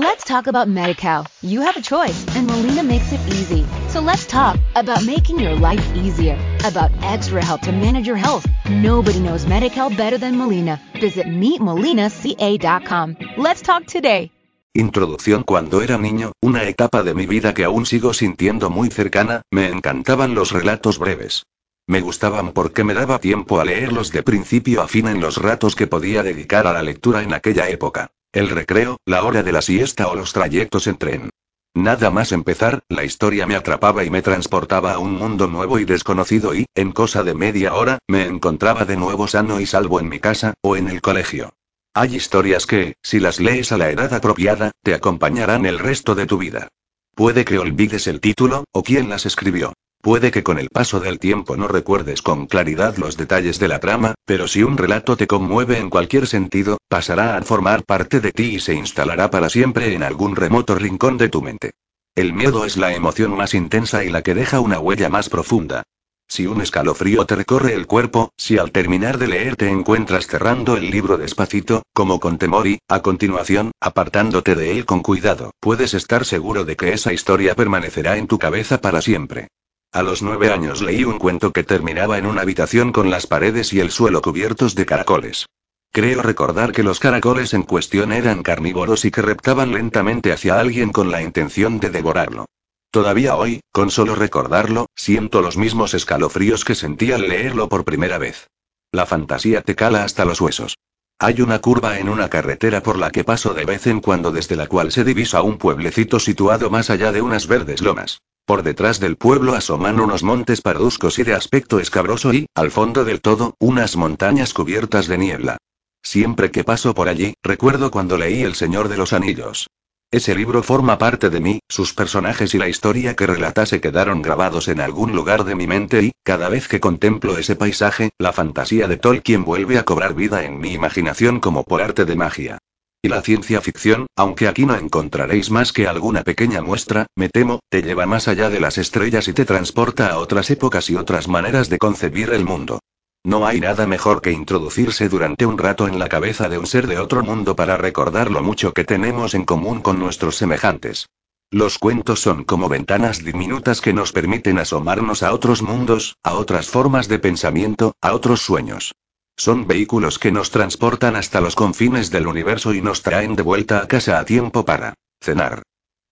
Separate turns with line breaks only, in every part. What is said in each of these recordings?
Let's talk about MediCal. You have a choice, and Molina makes it easy. So let's talk about making your life easier, about extra help to manage your health. Nobody knows MediCal better than Molina. Visit meetmolinaca.com. Let's talk today.
Introducción Cuando era niño, una etapa de mi vida que aún sigo sintiendo muy cercana, me encantaban los relatos breves. Me gustaban porque me daba tiempo a leerlos de principio a fin en los ratos que podía dedicar a la lectura en aquella época. El recreo, la hora de la siesta o los trayectos en tren. Nada más empezar, la historia me atrapaba y me transportaba a un mundo nuevo y desconocido y, en cosa de media hora, me encontraba de nuevo sano y salvo en mi casa, o en el colegio. Hay historias que, si las lees a la edad apropiada, te acompañarán el resto de tu vida. Puede que olvides el título, o quién las escribió. Puede que con el paso del tiempo no recuerdes con claridad los detalles de la trama, pero si un relato te conmueve en cualquier sentido, pasará a formar parte de ti y se instalará para siempre en algún remoto rincón de tu mente. El miedo es la emoción más intensa y la que deja una huella más profunda. Si un escalofrío te recorre el cuerpo, si al terminar de leer te encuentras cerrando el libro despacito, como con temor y, a continuación, apartándote de él con cuidado, puedes estar seguro de que esa historia permanecerá en tu cabeza para siempre. A los nueve años leí un cuento que terminaba en una habitación con las paredes y el suelo cubiertos de caracoles. Creo recordar que los caracoles en cuestión eran carnívoros y que reptaban lentamente hacia alguien con la intención de devorarlo. Todavía hoy, con solo recordarlo, siento los mismos escalofríos que sentí al leerlo por primera vez. La fantasía te cala hasta los huesos. Hay una curva en una carretera por la que paso de vez en cuando desde la cual se divisa un pueblecito situado más allá de unas verdes lomas. Por detrás del pueblo asoman unos montes parduzcos y de aspecto escabroso y, al fondo del todo, unas montañas cubiertas de niebla. Siempre que paso por allí, recuerdo cuando leí El Señor de los Anillos. Ese libro forma parte de mí, sus personajes y la historia que relata se quedaron grabados en algún lugar de mi mente y, cada vez que contemplo ese paisaje, la fantasía de Tolkien vuelve a cobrar vida en mi imaginación como por arte de magia. Y la ciencia ficción, aunque aquí no encontraréis más que alguna pequeña muestra, me temo, te lleva más allá de las estrellas y te transporta a otras épocas y otras maneras de concebir el mundo. No hay nada mejor que introducirse durante un rato en la cabeza de un ser de otro mundo para recordar lo mucho que tenemos en común con nuestros semejantes. Los cuentos son como ventanas diminutas que nos permiten asomarnos a otros mundos, a otras formas de pensamiento, a otros sueños. Son vehículos que nos transportan hasta los confines del universo y nos traen de vuelta a casa a tiempo para cenar.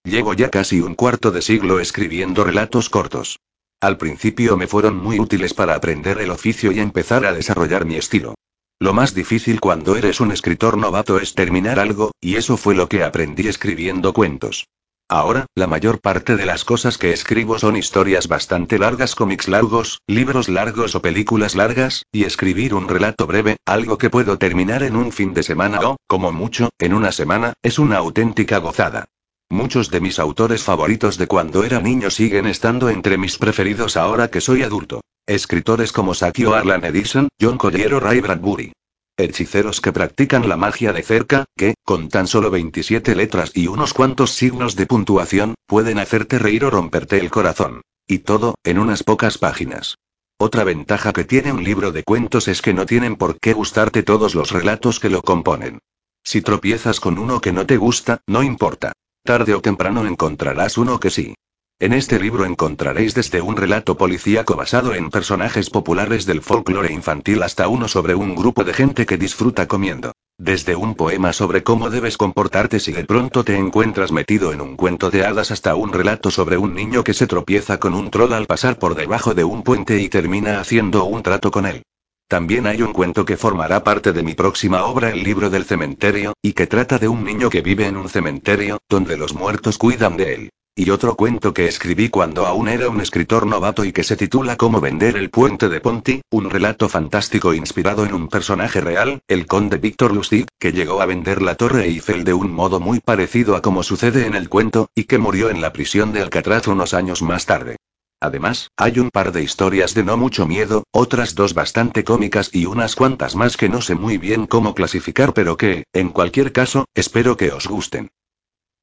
Llevo ya casi un cuarto de siglo escribiendo relatos cortos. Al principio me fueron muy útiles para aprender el oficio y empezar a desarrollar mi estilo. Lo más difícil cuando eres un escritor novato es terminar algo, y eso fue lo que aprendí escribiendo cuentos. Ahora, la mayor parte de las cosas que escribo son historias bastante largas, cómics largos, libros largos o películas largas, y escribir un relato breve, algo que puedo terminar en un fin de semana o, como mucho, en una semana, es una auténtica gozada. Muchos de mis autores favoritos de cuando era niño siguen estando entre mis preferidos ahora que soy adulto. Escritores como Sakio Arlan Edison, John Collier o Ray Bradbury. Hechiceros que practican la magia de cerca, que, con tan solo 27 letras y unos cuantos signos de puntuación, pueden hacerte reír o romperte el corazón. Y todo, en unas pocas páginas. Otra ventaja que tiene un libro de cuentos es que no tienen por qué gustarte todos los relatos que lo componen. Si tropiezas con uno que no te gusta, no importa. Tarde o temprano encontrarás uno que sí. En este libro encontraréis desde un relato policíaco basado en personajes populares del folclore infantil hasta uno sobre un grupo de gente que disfruta comiendo. Desde un poema sobre cómo debes comportarte si de pronto te encuentras metido en un cuento de hadas hasta un relato sobre un niño que se tropieza con un troll al pasar por debajo de un puente y termina haciendo un trato con él. También hay un cuento que formará parte de mi próxima obra, El libro del cementerio, y que trata de un niño que vive en un cementerio, donde los muertos cuidan de él. Y otro cuento que escribí cuando aún era un escritor novato y que se titula Cómo vender el puente de Ponty, un relato fantástico inspirado en un personaje real, el conde Víctor Lustig, que llegó a vender la Torre Eiffel de un modo muy parecido a como sucede en el cuento, y que murió en la prisión de Alcatraz unos años más tarde. Además, hay un par de historias de no mucho miedo, otras dos bastante cómicas y unas cuantas más que no sé muy bien cómo clasificar pero que, en cualquier caso, espero que os gusten.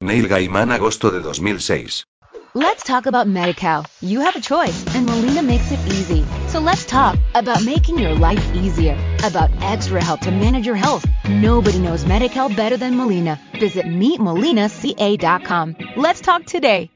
Neil Gaiman agosto de 2006.
Let's talk about MediCal. You have a choice, and Molina makes it easy. So let's talk about making your life easier, about extra help to manage your health. Nobody knows MediCal better than Molina. Visit meetmolinaca.com. Let's talk today.